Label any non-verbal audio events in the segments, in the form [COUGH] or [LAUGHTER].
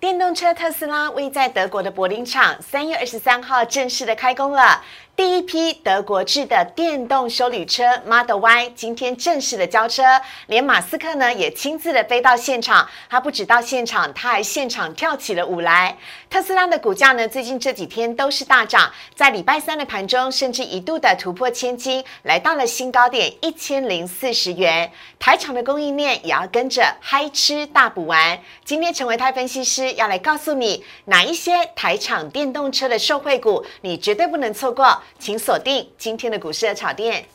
电动车特斯拉位在德国的柏林厂，三月二十三号正式的开工了。第一批德国制的电动修理车 Model Y 今天正式的交车，连马斯克呢也亲自的飞到现场。他不止到现场，他还现场跳起了舞来。特斯拉的股价呢，最近这几天都是大涨，在礼拜三的盘中，甚至一度的突破千金，来到了新高点一千零四十元。台厂的供应链也要跟着嗨吃大补丸。今天成为台分析师要来告诉你，哪一些台厂电动车的受惠股，你绝对不能错过。请锁定今天的股市的炒店。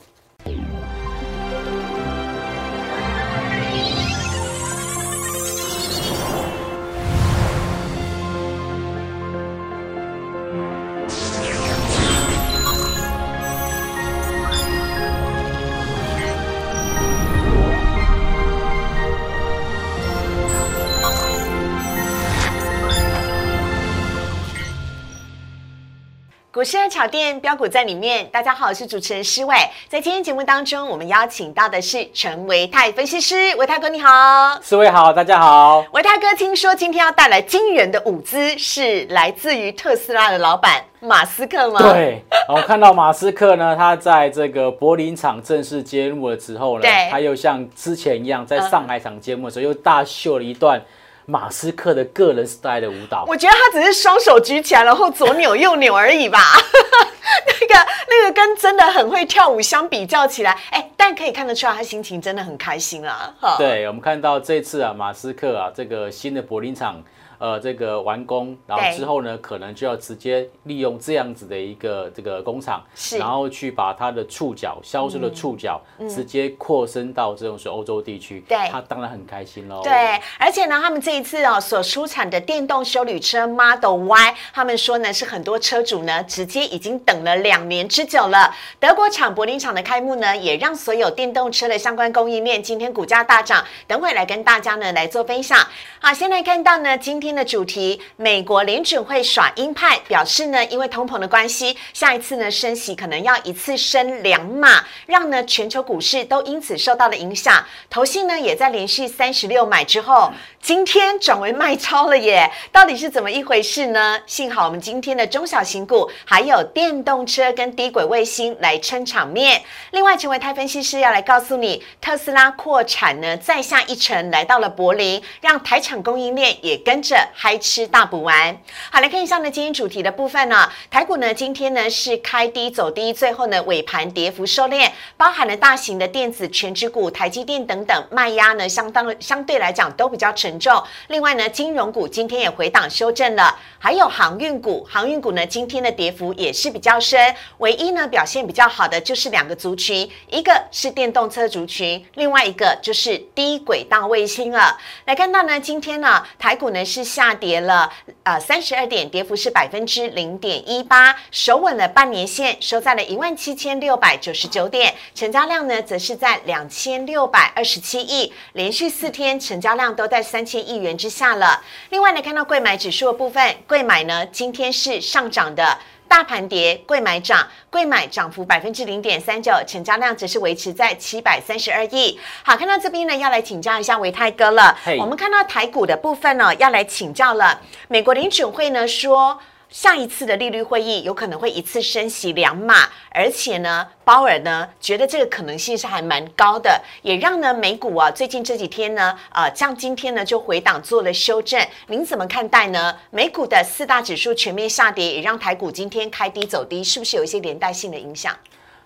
股市的炒店标股在里面。大家好，我是主持人施伟。在今天节目当中，我们邀请到的是陈维泰分析师，维泰哥你好，四位好，大家好。维泰哥，听说今天要带来惊人的舞姿，是来自于特斯拉的老板马斯克吗？对，我看到马斯克呢，他在这个柏林场正式揭幕了之后呢，他又像之前一样，在上海场揭幕的时候又大秀了一段。马斯克的个人 style 的舞蹈，我觉得他只是双手举起来，然后左扭右扭而已吧。[LAUGHS] 那个那个跟真的很会跳舞相比较起来，哎，但可以看得出来他心情真的很开心啊。对，我们看到这次啊，马斯克啊，这个新的柏林场。呃，这个完工，然后之后呢，可能就要直接利用这样子的一个这个工厂，然后去把它的触角销售的触角直接扩伸到这种是欧洲地区，对，他当然很开心喽。对，而且呢，他们这一次哦所出产的电动修理车 Model Y，他们说呢是很多车主呢直接已经等了两年之久了。德国厂柏林厂的开幕呢，也让所有电动车的相关供应链今天股价大涨。等会来跟大家呢来做分享。好，先来看到呢今天。的主题，美国联准会耍鹰派，表示呢，因为通膨的关系，下一次呢升息可能要一次升两码，让呢全球股市都因此受到了影响。投信呢也在连续三十六买之后，今天转为卖超了耶，到底是怎么一回事呢？幸好我们今天的中小型股还有电动车跟低轨卫星来撑场面。另外，成为泰分析师要来告诉你，特斯拉扩产呢再下一城，来到了柏林，让台厂供应链也跟着。嗨吃大补丸，好来看一下呢，今天主题的部分呢，台股呢今天呢是开低走低，最后呢尾盘跌幅收敛，包含了大型的电子全指股、台积电等等，卖压呢相当相对来讲都比较沉重。另外呢，金融股今天也回档修正了，还有航运股，航运股呢今天的跌幅也是比较深，唯一呢表现比较好的就是两个族群，一个是电动车族群，另外一个就是低轨道卫星了。来看到呢，今天呢台股呢是。下跌了呃三十二点，跌幅是百分之零点一八，守稳了半年线，收在了一万七千六百九十九点，成交量呢则是在两千六百二十七亿，连续四天成交量都在三千亿元之下了。另外呢，看到贵买指数的部分，贵买呢今天是上涨的。大盘跌，贵买涨，贵买涨幅百分之零点三九，成交量则是维持在七百三十二亿。好，看到这边呢，要来请教一下维泰哥了。我们看到台股的部分呢，要来请教了。美国联准会呢说。下一次的利率会议有可能会一次升息两码，而且呢，鲍尔呢觉得这个可能性是还蛮高的，也让呢美股啊最近这几天呢，呃，像今天呢就回档做了修正，您怎么看待呢？美股的四大指数全面下跌，也让台股今天开低走低，是不是有一些连带性的影响？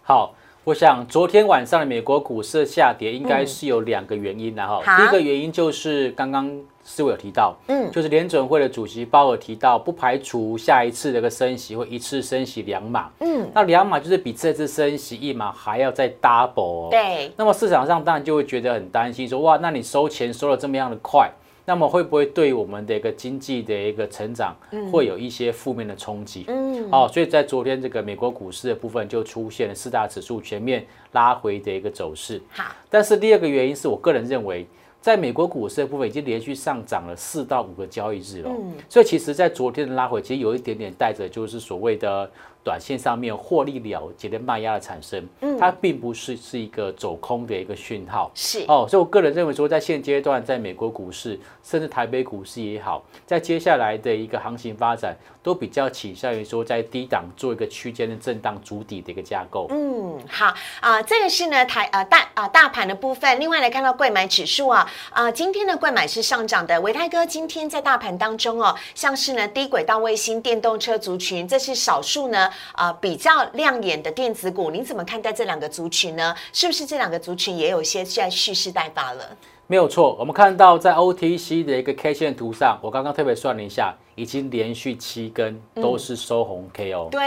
好。我想昨天晚上的美国股市下跌，应该是有两个原因的哈。第一个原因就是刚刚思维有提到，嗯，就是联准会的主席鲍尔提到，不排除下一次这个升息会一次升息两码，嗯，那两码就是比这次升息一码还要再 double，对。那么市场上当然就会觉得很担心，说哇，那你收钱收的这么样的快。那么会不会对我们的一个经济的一个成长会有一些负面的冲击？嗯，哦，所以在昨天这个美国股市的部分就出现了四大指数全面拉回的一个走势。好，但是第二个原因是我个人认为，在美国股市的部分已经连续上涨了四到五个交易日了。嗯，所以其实，在昨天的拉回，其实有一点点带着就是所谓的。短线上面获利了结的卖压的产生，嗯，它并不是是一个走空的一个讯号，是哦，所以我个人认为说，在现阶段，在美国股市甚至台北股市也好，在接下来的一个行情发展，都比较倾向于说在低档做一个区间的震荡主底的一个架构。嗯，好啊，这个是呢台呃大啊大盘的部分，另外来看到贵买指数啊啊，今天的贵买是上涨的，维泰哥今天在大盘当中哦，像是呢低轨道卫星、电动车族群，这是少数呢。啊，比较亮眼的电子股，您怎么看待这两个族群呢？是不是这两个族群也有一些在蓄势待发了？没有错，我们看到在 OTC 的一个 K 线图上，我刚刚特别算了一下，已经连续七根都是收红 K 哦。对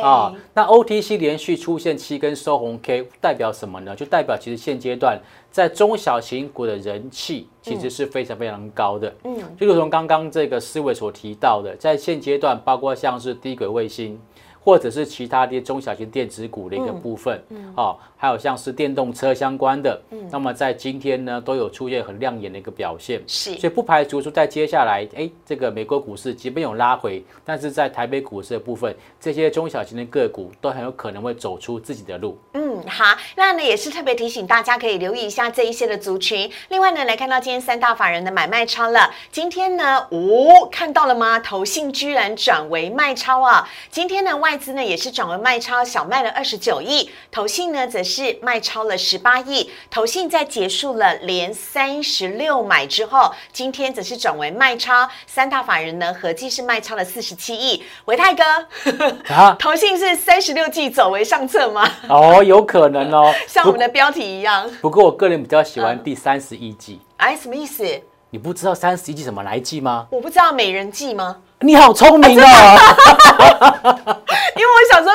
啊，那 OTC 连续出现七根收红 K，代表什么呢？就代表其实现阶段在中小型股的人气其实是非常非常高的。嗯，就如同刚刚这个思维所提到的，在现阶段，包括像是低轨卫星。或者是其他的中小型电子股的一个部分，哦，还有像是电动车相关的，那么在今天呢都有出现很亮眼的一个表现，是，所以不排除说在接下来，哎，这个美国股市即便有拉回，但是在台北股市的部分，这些中小型的个股都很有可能会走出自己的路。嗯，好，那呢也是特别提醒大家可以留意一下这一些的族群。另外呢，来看到今天三大法人的买卖超了，今天呢，哦，看到了吗？投信居然转为卖超啊！今天呢外资呢也是转为卖超，小卖了二十九亿，投信呢则是卖超了十八亿。投信在结束了连三十六买之后，今天则是转为卖超，三大法人呢合计是卖超了四十七亿。维泰哥，啊，投信是三十六计走为上策吗？[LAUGHS] 哦，有可能哦，像我们的标题一样。不过我个人比较喜欢第三十一季。哎，什么意思？你不知道三十一季怎么来记吗？我不知道美人计吗？你好聪明哦！[LAUGHS] 因为我想说，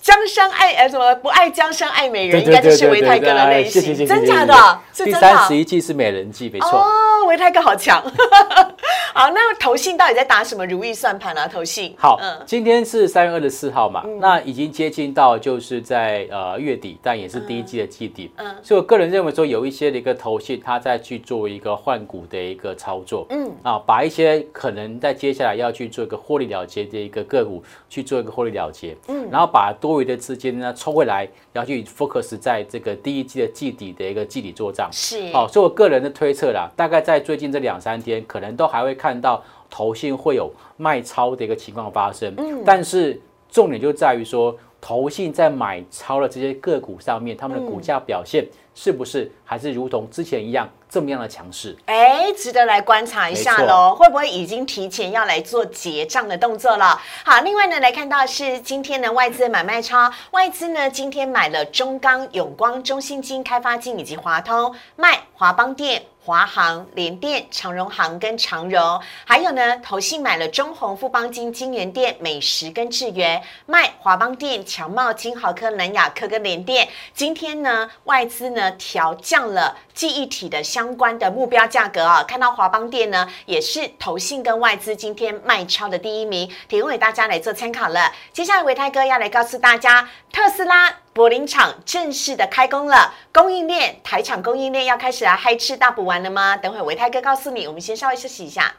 江山爱呃什么不爱江山爱美人，应该就是维泰哥的类型，真假的？第三十一季是美人计，没错。哦，维泰哥好强。[LAUGHS] 好，那投信到底在打什么如意算盘啊？投信。好，嗯，今天是三月二十四号嘛，那已经接近到就是在呃月底，但也是第一季的季底。嗯，所以我个人认为说，有一些的一个投信，他在去做一个换股的一个操作。嗯，啊，把一些可能在接下来要去做一个获利了结的一个个股去做一个获利了结。嗯，然后把多余的资金呢抽回来，然后去 focus 在这个第一季的季底的一个季底做账。是，好，所以我个人的推测啦，大概在最近这两三天，可能都还会。看到投信会有卖超的一个情况发生，嗯，但是重点就在于说，投信在买超的这些个股上面，他们的股价表现是不是还是如同之前一样这么样的强势？哎，值得来观察一下喽，会不会已经提前要来做结账的动作了？好，另外呢，来看到是今天的外资买卖超，外资呢今天买了中钢、永光、中信金、开发金以及华通，卖华邦电。华航、联电、长荣航跟长荣，还有呢，投信买了中宏、富邦金、金源店、美食跟智源，卖华邦电、强茂、金豪科、南亚科跟联电。今天呢，外资呢调降了记忆体的相关的目标价格啊。看到华邦电呢，也是投信跟外资今天卖超的第一名，提供给大家来做参考了。接下来维泰哥要来告诉大家，特斯拉。柏林厂正式的开工了，供应链台厂供应链要开始来嗨吃大补丸了吗？等会维泰哥告诉你，我们先稍微休息一下，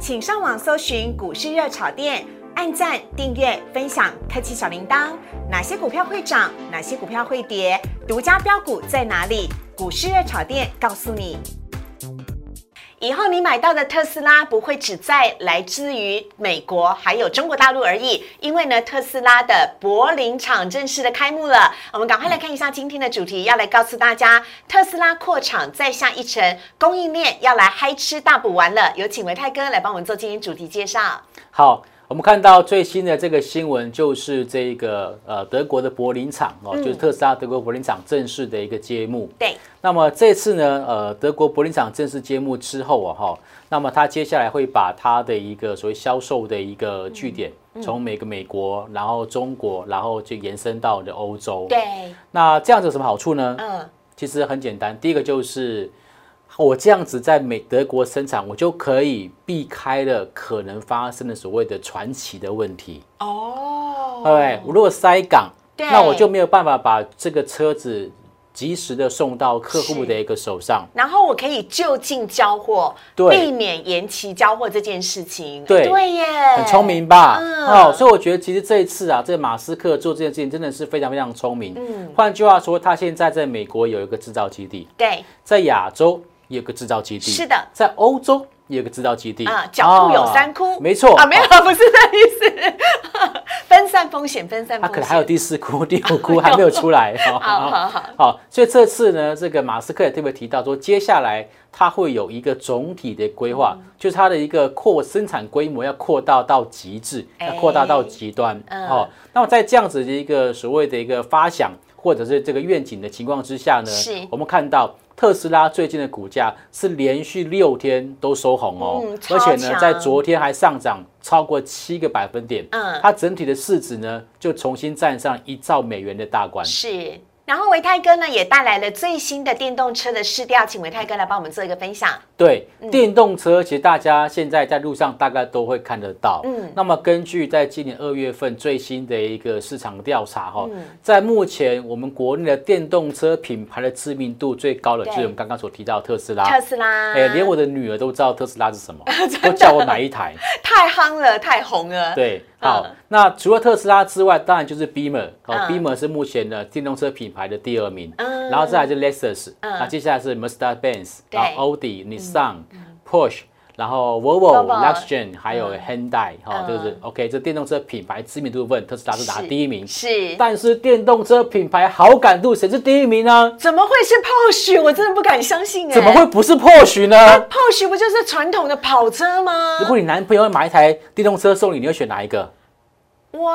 请上网搜寻股市热炒店，按赞、订阅、分享，开启小铃铛。哪些股票会涨？哪些股票会跌？独家标股在哪里？股市热炒店告诉你。以后你买到的特斯拉不会只在来自于美国，还有中国大陆而已。因为呢，特斯拉的柏林厂正式的开幕了。我们赶快来看一下今天的主题，要来告诉大家，特斯拉扩厂再下一层，供应链要来嗨吃大补丸了。有请维泰哥来帮我们做今天主题介绍。好。我们看到最新的这个新闻，就是这个呃德国的柏林厂哦，就是特斯拉德国柏林厂正式的一个揭幕。对。那么这次呢，呃，德国柏林厂正式揭幕之后啊，哈，那么它接下来会把它的一个所谓销售的一个据点，从每个美国，然后中国，然后就延伸到的欧洲。对。那这样子有什么好处呢？嗯，其实很简单，第一个就是。我这样子在美德国生产，我就可以避开了可能发生的所谓的传奇的问题哦。对，我如果塞港，那我就没有办法把这个车子及时的送到客户的一个手上，然后我可以就近交货，避免延期交货这件事情。对对耶，很聪明吧？哦，所以我觉得其实这一次啊，这个马斯克做这件事情真的是非常非常聪明。嗯，换句话说，他现在在美国有一个制造基地，对，在亚洲也有个制造基地，是的，在欧洲也。有个制造基地啊，脚步有三窟，没错啊，没有，[LAUGHS] 不是这意思，[LAUGHS] 分散风险，分散。它可能还有第四窟、第五窟 [LAUGHS] 还没有出来。好好好，好，所以这次呢，这个马斯克也特别提到说，接下来他会有一个总体的规划，就是他的一个扩生产规模要扩大到极致，要扩大到极端。哦，那么在这样子的一个所谓的一个发想或者是这个愿景的情况之下呢，是我们看到。特斯拉最近的股价是连续六天都收红哦，而且呢，在昨天还上涨超过七个百分点。嗯，它整体的市值呢，就重新站上一兆美元的大关。是。然后维泰哥呢也带来了最新的电动车的试调，请维泰哥来帮我们做一个分享。对，电动车其实大家现在在路上大概都会看得到。嗯，那么根据在今年二月份最新的一个市场调查哈，在目前我们国内的电动车品牌的知名度最高的，就是我们刚刚所提到特斯拉。特斯拉，哎，连我的女儿都知道特斯拉是什么，[LAUGHS] 都叫我买一台。太夯了，太红了。对。好，那除了特斯拉之外，当然就是 Beamer。哦，Beamer 是目前的电动车品牌的第二名。嗯，然后再来就 Lexus。嗯，那接下来是 Mercedes-Benz，然后 Audi、Nissan、Porsche。然后 Volvo、Luxgen 还有 Hyundai 哈，就是 OK，这电动车品牌知名度部分，特斯拉是拿第一名。是，但是电动车品牌好感度谁是第一名呢？怎么会是 Porsche？我真的不敢相信哎！怎么会不是 Porsche 呢？Porsche 不就是传统的跑车吗？如果你男朋友买一台电动车送你，你会选哪一个？我，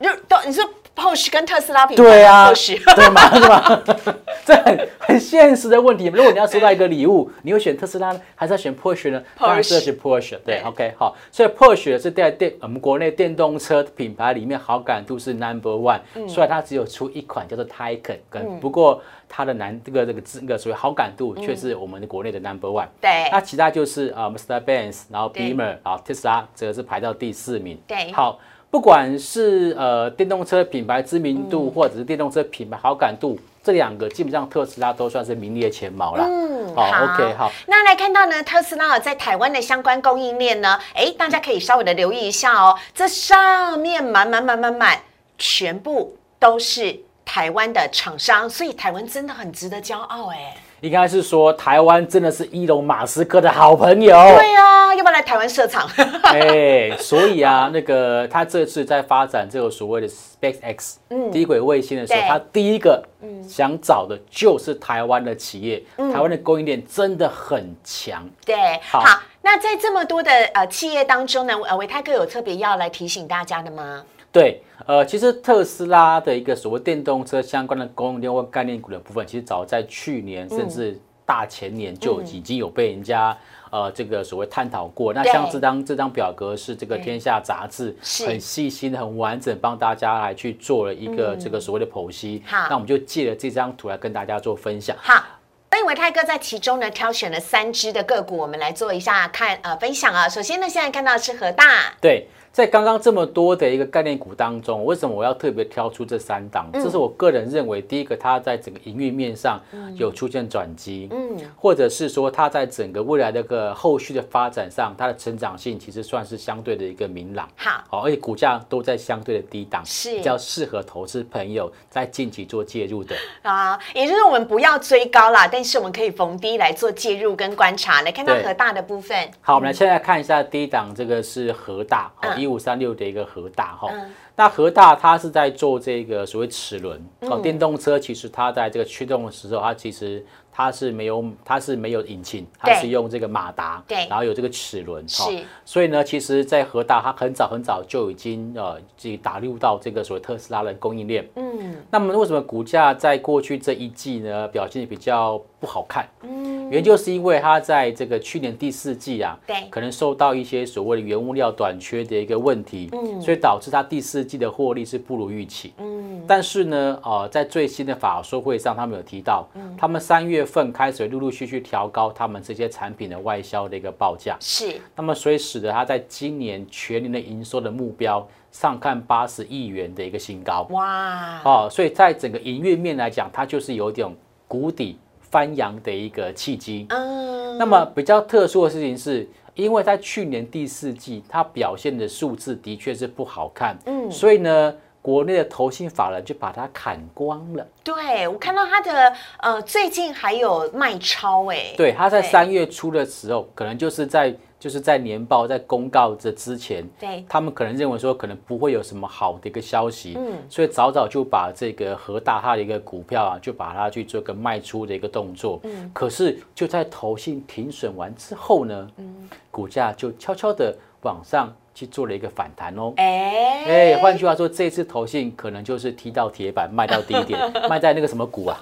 就都你说。Porsche 跟特斯拉比，对啊对吗？是吧？[LAUGHS] 这很很现实的问题。如果你要收到一个礼物，你会选特斯拉呢，还是要选 Porsche 呢？当然是选 Porsche。对，OK，好。所以 Porsche 是在电我们国内电动车品牌里面好感度是 Number One。虽然它只有出一款叫做 Taycan，跟不过它的难这个这个这个所谓好感度却是我们的国内的 Number One。对。那其他就是啊，Mercedes-Benz，然后 Beamer，啊，特斯拉则是排到第四名。对。好。不管是呃电动车品牌知名度，或者是电动车品牌好感度，这两个基本上特斯拉都算是名列前茅了。嗯，好，OK，好。那来看到呢，特斯拉在台湾的相关供应链呢，哎，大家可以稍微的留意一下哦。这上面满满满满满，全部都是台湾的厂商，所以台湾真的很值得骄傲哎。应该是说，台湾真的是伊隆马斯克的好朋友。对啊，要不要来台湾设厂？[LAUGHS] 哎，所以啊，那个他这次在发展这个所谓的 SpaceX 低轨卫星的时候，他第一个想找的就是台湾的企业。台湾的供应链真的很强。对，好，那在这么多的呃企业当中呢，呃维泰哥有特别要来提醒大家的吗？对，呃，其实特斯拉的一个所谓电动车相关的供应链或概念股的部分，其实早在去年甚至大前年就已经有被人家呃这个所谓探讨过。那像这张这张表格是这个天下杂志很细心、很完整帮大家来去做了一个这个所谓的剖析。好，那我们就借了这张图来跟大家做分享。好，所以维泰哥在其中呢挑选了三只的个股，我们来做一下看呃分享啊。首先呢，现在看到是和大，对。在刚刚这么多的一个概念股当中，为什么我要特别挑出这三档？这是我个人认为，第一个，它在整个营运面上有出现转机，嗯，或者是说它在整个未来的一个后续的发展上，它的成长性其实算是相对的一个明朗，好，好，而且股价都在相对的低档，是。比较适合投资朋友在近期做介入的。啊，也就是我们不要追高啦，但是我们可以逢低来做介入跟观察，来看到和大的部分。好，我们来现在看一下第一档，这个是和大，好，一五三六的一个。核大哈，那核大它是在做这个所谓齿轮哦，电动车其实它在这个驱动的时候，它其实它是没有它是没有引擎，它是用这个马达，对，然后有这个齿轮，是，所以呢，其实，在核大它很早很早就已经呃，自己打入到这个所谓特斯拉的供应链，嗯，那么为什么股价在过去这一季呢表现比较不好看？嗯。原因就是因为它在这个去年第四季啊，对，可能受到一些所谓的原物料短缺的一个问题，嗯，所以导致它第四季的获利是不如预期，嗯，但是呢，呃，在最新的法说会上，他们有提到，嗯，他们三月份开始陆陆续续调高他们这些产品的外销的一个报价，是，那么所以使得它在今年全年的营收的目标。上看八十亿元的一个新高。哇，哦，所以在整个营运面来讲，它就是有点谷底翻扬的一个契机。嗯，那么比较特殊的事情是，因为在去年第四季，它表现的数字的确是不好看，嗯，所以呢，国内的投信法人就把它砍光了。对我看到它的呃，最近还有卖超哎，对，它在三月初的时候，可能就是在就是在年报在公告这之前，对，他们可能认为说可能不会有什么好的一个消息，嗯，所以早早就把这个和大它的一个股票啊，就把它去做个卖出的一个动作，嗯，可是就在投信停损完之后呢，嗯，股价就悄悄的往上去做了一个反弹哦，哎哎，换句话说，这次投信可能就是踢到铁板，卖到低点，[LAUGHS] 卖在那个什么股啊？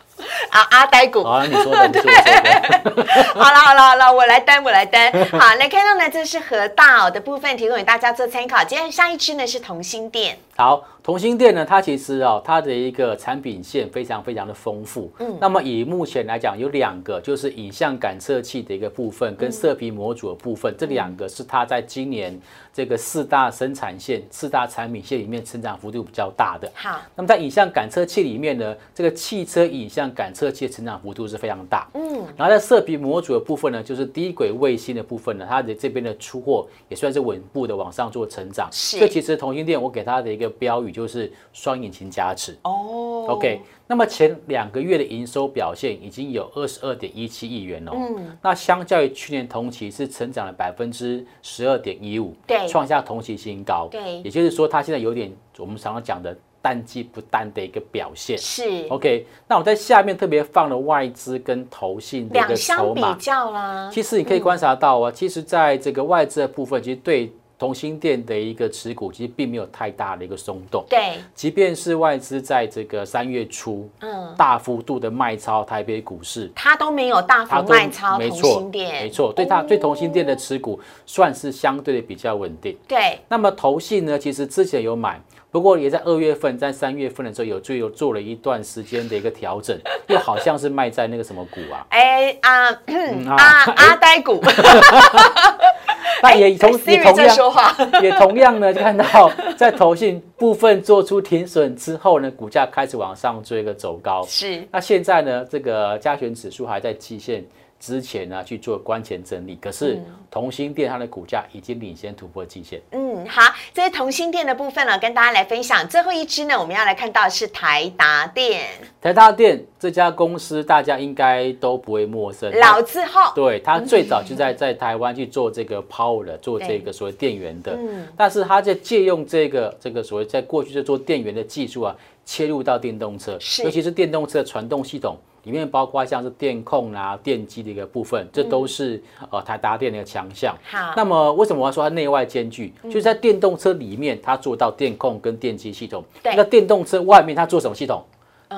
啊阿呆股，好，你说的，你说的，[LAUGHS] [LAUGHS] 好了好了好了，我来担我来担。好，来看到呢，这是河大哦的部分，提供给大家做参考。今天上一支呢是同心店。好，同心店呢，它其实哦，它的一个产品线非常非常的丰富。嗯，那么以目前来讲，有两个就是影像感测器的一个部分，跟射频模组的部分，这两个是它在今年这个四大生产线、四大产品线里面成长幅度比较大的。好，那么在影像感测器里面呢，这个汽车影像感测器的成长幅度是非常大。嗯，然后在射频模组的部分呢，就是低轨卫星的部分呢，它的这边的出货也算是稳步的往上做成长。是所以其实同心店我给它的一个标语就是双引擎加持。哦。OK，那么前两个月的营收表现已经有二十二点一七亿元哦，嗯。那相较于去年同期是成长了百分之十二点一五，对。创下同期新高，对。也就是说它现在有点我们常常讲的淡季不淡的一个表现。是。OK，那我在下面特别放了外资跟投信的一两个相比筹码，较啦。其实你可以观察到啊，其实在这个外资的部分，其实对同心店的一个持股其实并没有太大的一个松动。对，即便是外资在这个三月初，嗯，大幅度的卖超台北股市，它都没有大幅它都卖超同心，店，没错，对它哦。对同心店的持股算是相对的比较稳定。对，那么投信呢，其实之前有买，不过也在二月份、在三月份的时候有最有做了一段时间的一个调整，[LAUGHS] 又好像是卖在那个什么股啊，哎啊嗯啊啊阿呆股，[LAUGHS] [LAUGHS] 那也同也同样在说话，[LAUGHS] 也同样呢，看到 [LAUGHS] 在投信部分做出停损之后呢，股价开始往上做一个走高。是那现在呢，这个加权指数还在季线之前呢去做关前整理，可是同心店它的股价已经领先突破季线。嗯，好，这是同心店的部分呢，跟大家来分享。最后一支呢，我们要来看到是台达电台达电这家公司大家应该都不会陌生，老字号，对，它最早就在在台湾去做这个 power 的，做这个所谓电源的，嗯但是它在借用这个这个所谓在过去就做电源的技术啊，切入到电动车，尤其是电动车的传动系统。里面包括像是电控啊、电机的一个部分，这都是、呃台达电的一个强项。好，那么为什么我要说它内外兼具？就是在电动车里面，它做到电控跟电机系统；对那电动车外面，它做什么系统？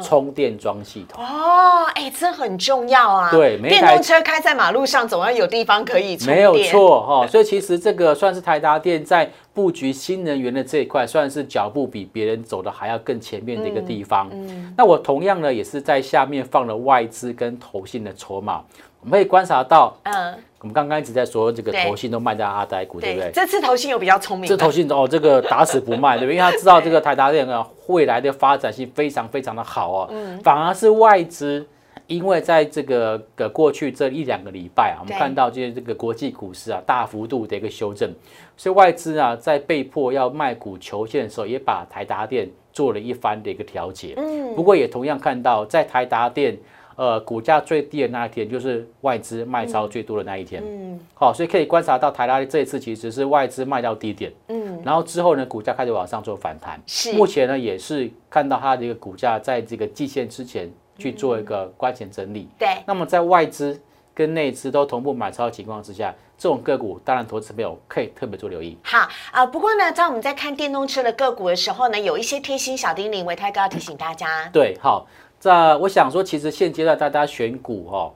充电桩系统。哦，哎，这很重要啊。对每一台电动车开在马路上，总要有地方可以充电。没有错哈、所以其实这个算是台达电在布局新能源的这一块，算是脚步比别人走的还要更前面的一个地方。那我同样呢，也是在下面放了外资跟投信的筹码，我们可以观察到，嗯，我们刚刚一直在说这个投信都卖在阿呆股，对不对？这次投信有比较聪明吧，这投信哦，这个打死不卖，对不对？因为他知道这个台达电啊，未来的发展性非常非常的好哦。嗯反而是外资，因为在这个的过去这一两个礼拜啊，我们看到就是这个国际股市啊大幅度的一个修正，所以外资啊在被迫要卖股求现的时候，也把台达电做了一番的一个调节。嗯，不过也同样看到，在台达电呃股价最低的那一天，就是外资卖超最多的那一天。嗯好，所以可以观察到台达电这一次其实是外资卖到低点，嗯，然后之后呢，股价开始往上做反弹。是目前呢也是看到它的一个股价在这个季线之前去做一个关前整理。对，那么在外资跟内资都同步买超的情况之下，这种个股当然投资朋友可以特别做留意。好啊、不过呢，在我们在看电动车的个股的时候呢，有一些贴心小叮咛，维泰哥要提醒大家。对，好，这我想说，其实现阶段大家选股哦，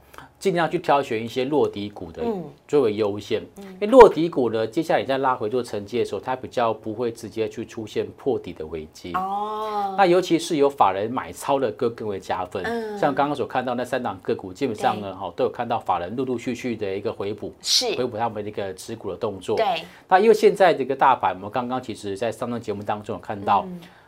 尽量去挑选一些落底股的最为优先，因为落底股呢，接下来在拉回做承接的时候，它比较不会直接去出现破底的危机。哦，那尤其是有法人买超的个更为加分。嗯，像刚刚所看到那三档个股，基本上呢，哈，都有看到法人陆陆续续的一个回补，是回补他们的一个持股的动作。对，那因为现在这个大盘，我们刚刚其实在上档节目当中有看到。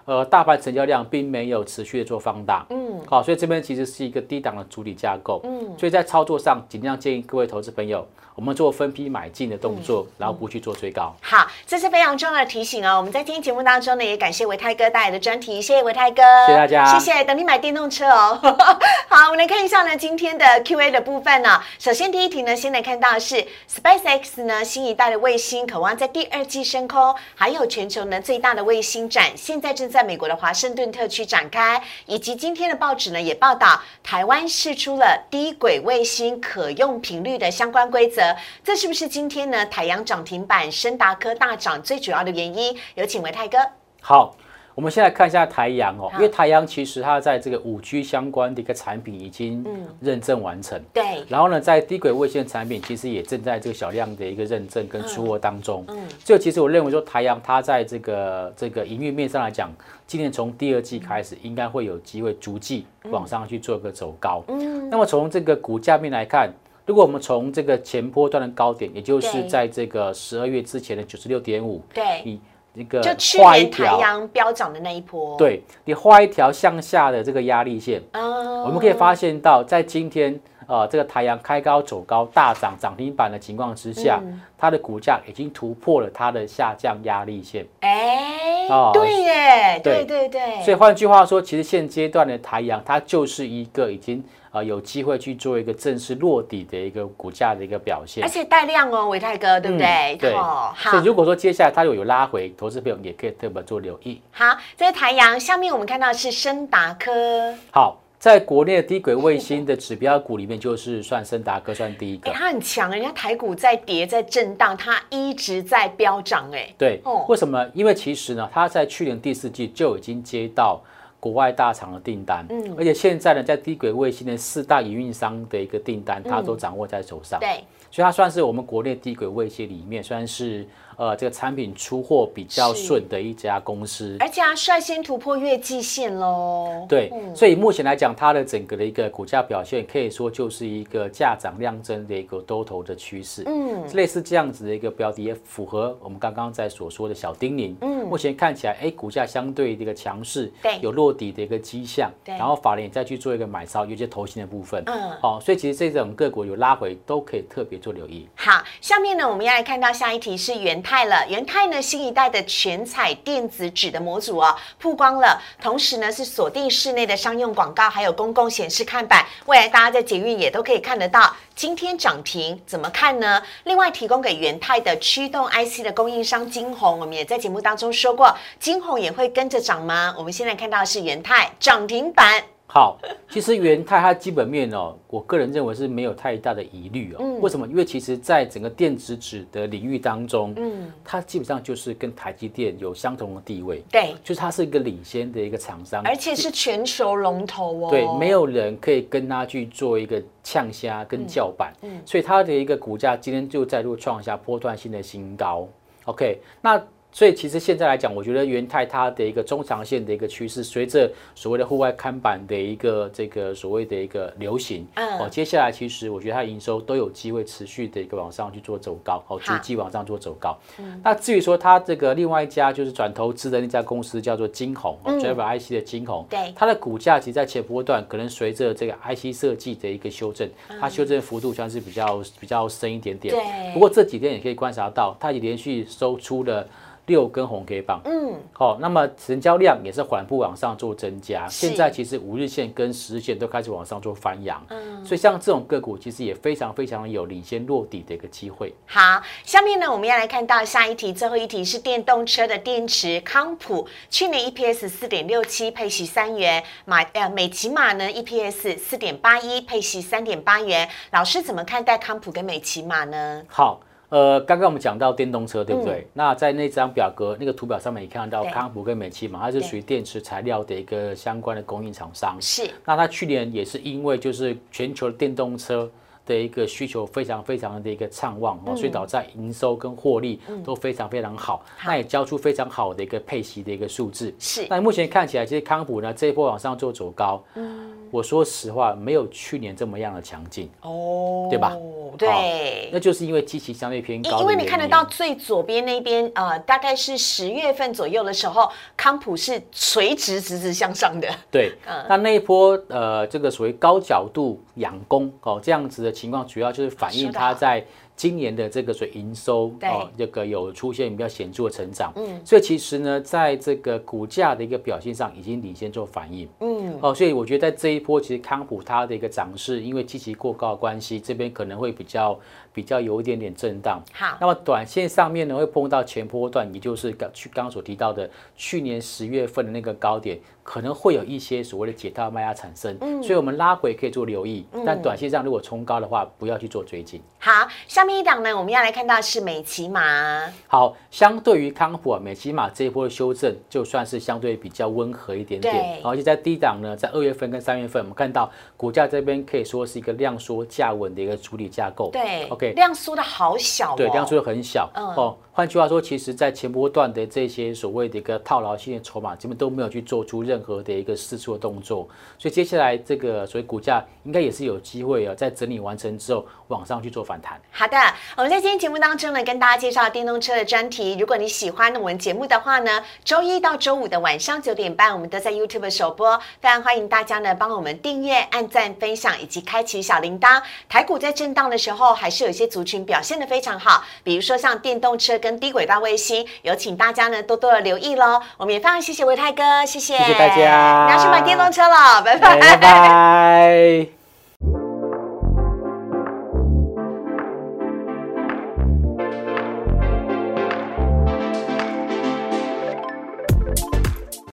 呃，大盘成交量并没有持续的做放大，嗯，好，所以这边其实是一个低档的主体架构，嗯，所以在操作上尽量建议各位投资朋友。我们做分批买进的动作，然后不去做追高。好，这是非常重要的提醒哦。我们在今天节目当中呢，也感谢维泰哥带来的专题，谢谢维泰哥，谢谢大家，谢谢。等你买电动车哦。[LAUGHS] 好，我们来看一下呢，今天的 Q&A 的部分呢。首先第一题呢，先来看到是 SpaceX 呢新一代的卫星，渴望在第二季升空，还有全球呢最大的卫星展，现在正在美国的华盛顿特区展开。以及今天的报纸呢也报道，台湾试出了低轨卫星可用频率的相关规则。这是不是今天呢？台阳涨停板，深达科大涨最主要的原因？有请维泰哥。好，我们先来看一下台阳哦，因为台阳其实它在这个五 G 相关的一个产品已经认证完成，对。然后呢，在低轨卫星产品其实也正在这个小量的一个认证跟出货当中。嗯。这其实我认为说台阳它在这个这个营运面上来讲，今年从第二季开始应该会有机会逐季往上去做一个走高。嗯。那么从这个股价面来看。如果我们从这个前波段的高点，也就是在这个十二月之前的九十六点五，对，你一个就去年太阳飙涨的那一波，对你画一条向下的这个压力线，我们可以发现到，在今天呃这个太阳开高走高大涨涨停板的情况之下，它的股价已经突破了它的下降压力线。哎，对耶，对。对对，所以换句话说，其实现阶段的太阳它就是一个已经。啊，有机会去做一个正式落底的一个股价的一个表现，而且带量哦，伟泰哥，对不对？对，好。所以如果说接下来它有有拉回，投资朋友也可以特别做留意。好，这是台阳，下面我们看到是深达科。好，在国内的低轨卫星的指标股里面，就是算深达科算第一个。[LAUGHS] 它很强，人家台股在跌在震荡，它一直在飙涨，哎。对，为什么？因为其实呢，它在去年第四季就已经接到。国外大厂的订单，嗯，而且现在呢，在低轨卫星的四大营运商的一个订单，它都掌握在手上，对，所以它算是我们国内低轨卫星里面算是。呃，这个产品出货比较顺的一家公司，而且啊，率先突破月季线喽。对，所以目前来讲，它的整个的一个股价表现，可以说就是一个价涨量增的一个多头的趋势。嗯，类似这样子的一个标的，也符合我们刚刚在所说的小丁咛。嗯，目前看起来，哎，股价相对的一个强势，对，有落底的一个迹象。对，然后法人也再去做一个买超，有些投型的部分。嗯，好，所以其实这种个股有拉回，都可以特别做留意。好，下面呢，我们要来看到下一题是元泰了，元泰。呢，新一代的全彩电子纸的模组哦，曝光了。同时呢，是锁定室内的商用广告，还有公共显示看板。未来大家在捷运也都可以看得到。今天涨停怎么看呢？另外，提供给元泰的驱动 IC 的供应商金鸿，我们也在节目当中说过，金鸿也会跟着涨吗？我们现在看到是元泰涨停板。好，其实元泰它基本面哦，我个人认为是没有太大的疑虑哦。为什么？因为其实在整个电子纸的领域当中，嗯，它基本上就是跟台积电有相同的地位，对，就是它是一个领先的一个厂商，而且是全球龙头哦。对，没有人可以跟它去做一个呛虾跟叫板，嗯，所以它的一个股价今天就再度创下波段性的新高。OK，那。所以其实现在来讲，我觉得元泰它的一个中长线的一个趋势，随着所谓的户外看板的一个这个所谓的一个流行，哦，接下来其实我觉得它营收都有机会持续的一个往上去做走高，哦，逐季往上做走高。那至于说它这个另外一家就是转投资的那家公司叫做金鸿，Driver IC 的金鸿，对，它的股价其实在前波段可能随着这个 IC 设计的一个修正，它修正幅度算是比较比较深一点点。对，不过这几天也可以观察到，它已连续收出了。六根红 K 棒，嗯，好，那么成交量也是缓步往上做增加。现在其实五日线跟十日线都开始往上做翻扬，嗯，所以像这种个股其实也非常非常有领先落底的一个机会。好，下面呢我们要来看到下一题，最后一题是电动车的电池康普，去年 EPS 四点六七，配息三元，马呃美骑马呢 EPS 四点八一，配息三点八元。老师怎么看待康普跟美骑马呢？好。呃，刚刚我们讲到电动车，对不对？那在那张表格那个图表上面，也看到康普跟美汽嘛，它是属于电池材料的一个相关的供应厂商。是。那它去年也是因为就是全球的电动车的一个需求非常非常的一个畅旺哦，所以导致营收跟获利都非常非常好，那也交出非常好的一个配息的一个数字。是，那目前看起来，其实康普呢这一波往上做走高，嗯，我说实话，没有去年这么样的强劲哦，对吧？对，那就是因为基期相对偏高。因为你看得到最左边那边，呃，大概是十月份左右的时候，康普是垂直直直向上的。对，[LAUGHS] 那那一波呃，这个所谓高角度仰攻哦，这样子的情况，主要就是反映它在。今年的这个所营收哦，这个有出现比较显著的成长，嗯，所以其实呢，在这个股价的一个表现上，已经领先做反应，嗯，哦，所以我觉得在这一波，其实康普它的一个涨势，因为积极过高的关系，这边可能会比较比较有一点点震荡。好，那么短线上面呢，会碰到前波段，也就是刚去刚刚所提到的去年十月份的那个高点。可能会有一些所谓的解套卖压产生，嗯，所以我们拉回可以做留意，但短线上如果冲高的话，不要去做追进。好，下面一档呢，我们要来看到是美骑马。好，相对于康普啊，美骑马这一波的修正，就算是相对比较温和一点点。而且在低档呢，在二月份跟三月份，我们看到股价这边可以说是一个量缩价稳的一个处理架构。对，OK，量缩的好小，对，量缩的很小。哦，换句话说，其实在前波段的这些所谓的一个套牢性的筹码，基本都没有去做出任何的一个试。做动作，所以接下来这个所以股价应该也是有机会啊，在整理完成之后往上去做反弹。好的，我们在今天节目当中呢，跟大家介绍电动车的专题。如果你喜欢我们节目的话呢，周一到周五的晚上九点半，我们都在 YouTube 首播，非常欢迎大家呢帮我们订阅、按赞、分享以及开启小铃铛。台股在震荡的时候，还是有一些族群表现的非常好，比如说像电动车跟低轨道卫星，有请大家呢多多的留意喽。我们也非常谢谢维泰哥，谢谢，谢谢大家。买电动车了，拜拜，拜拜。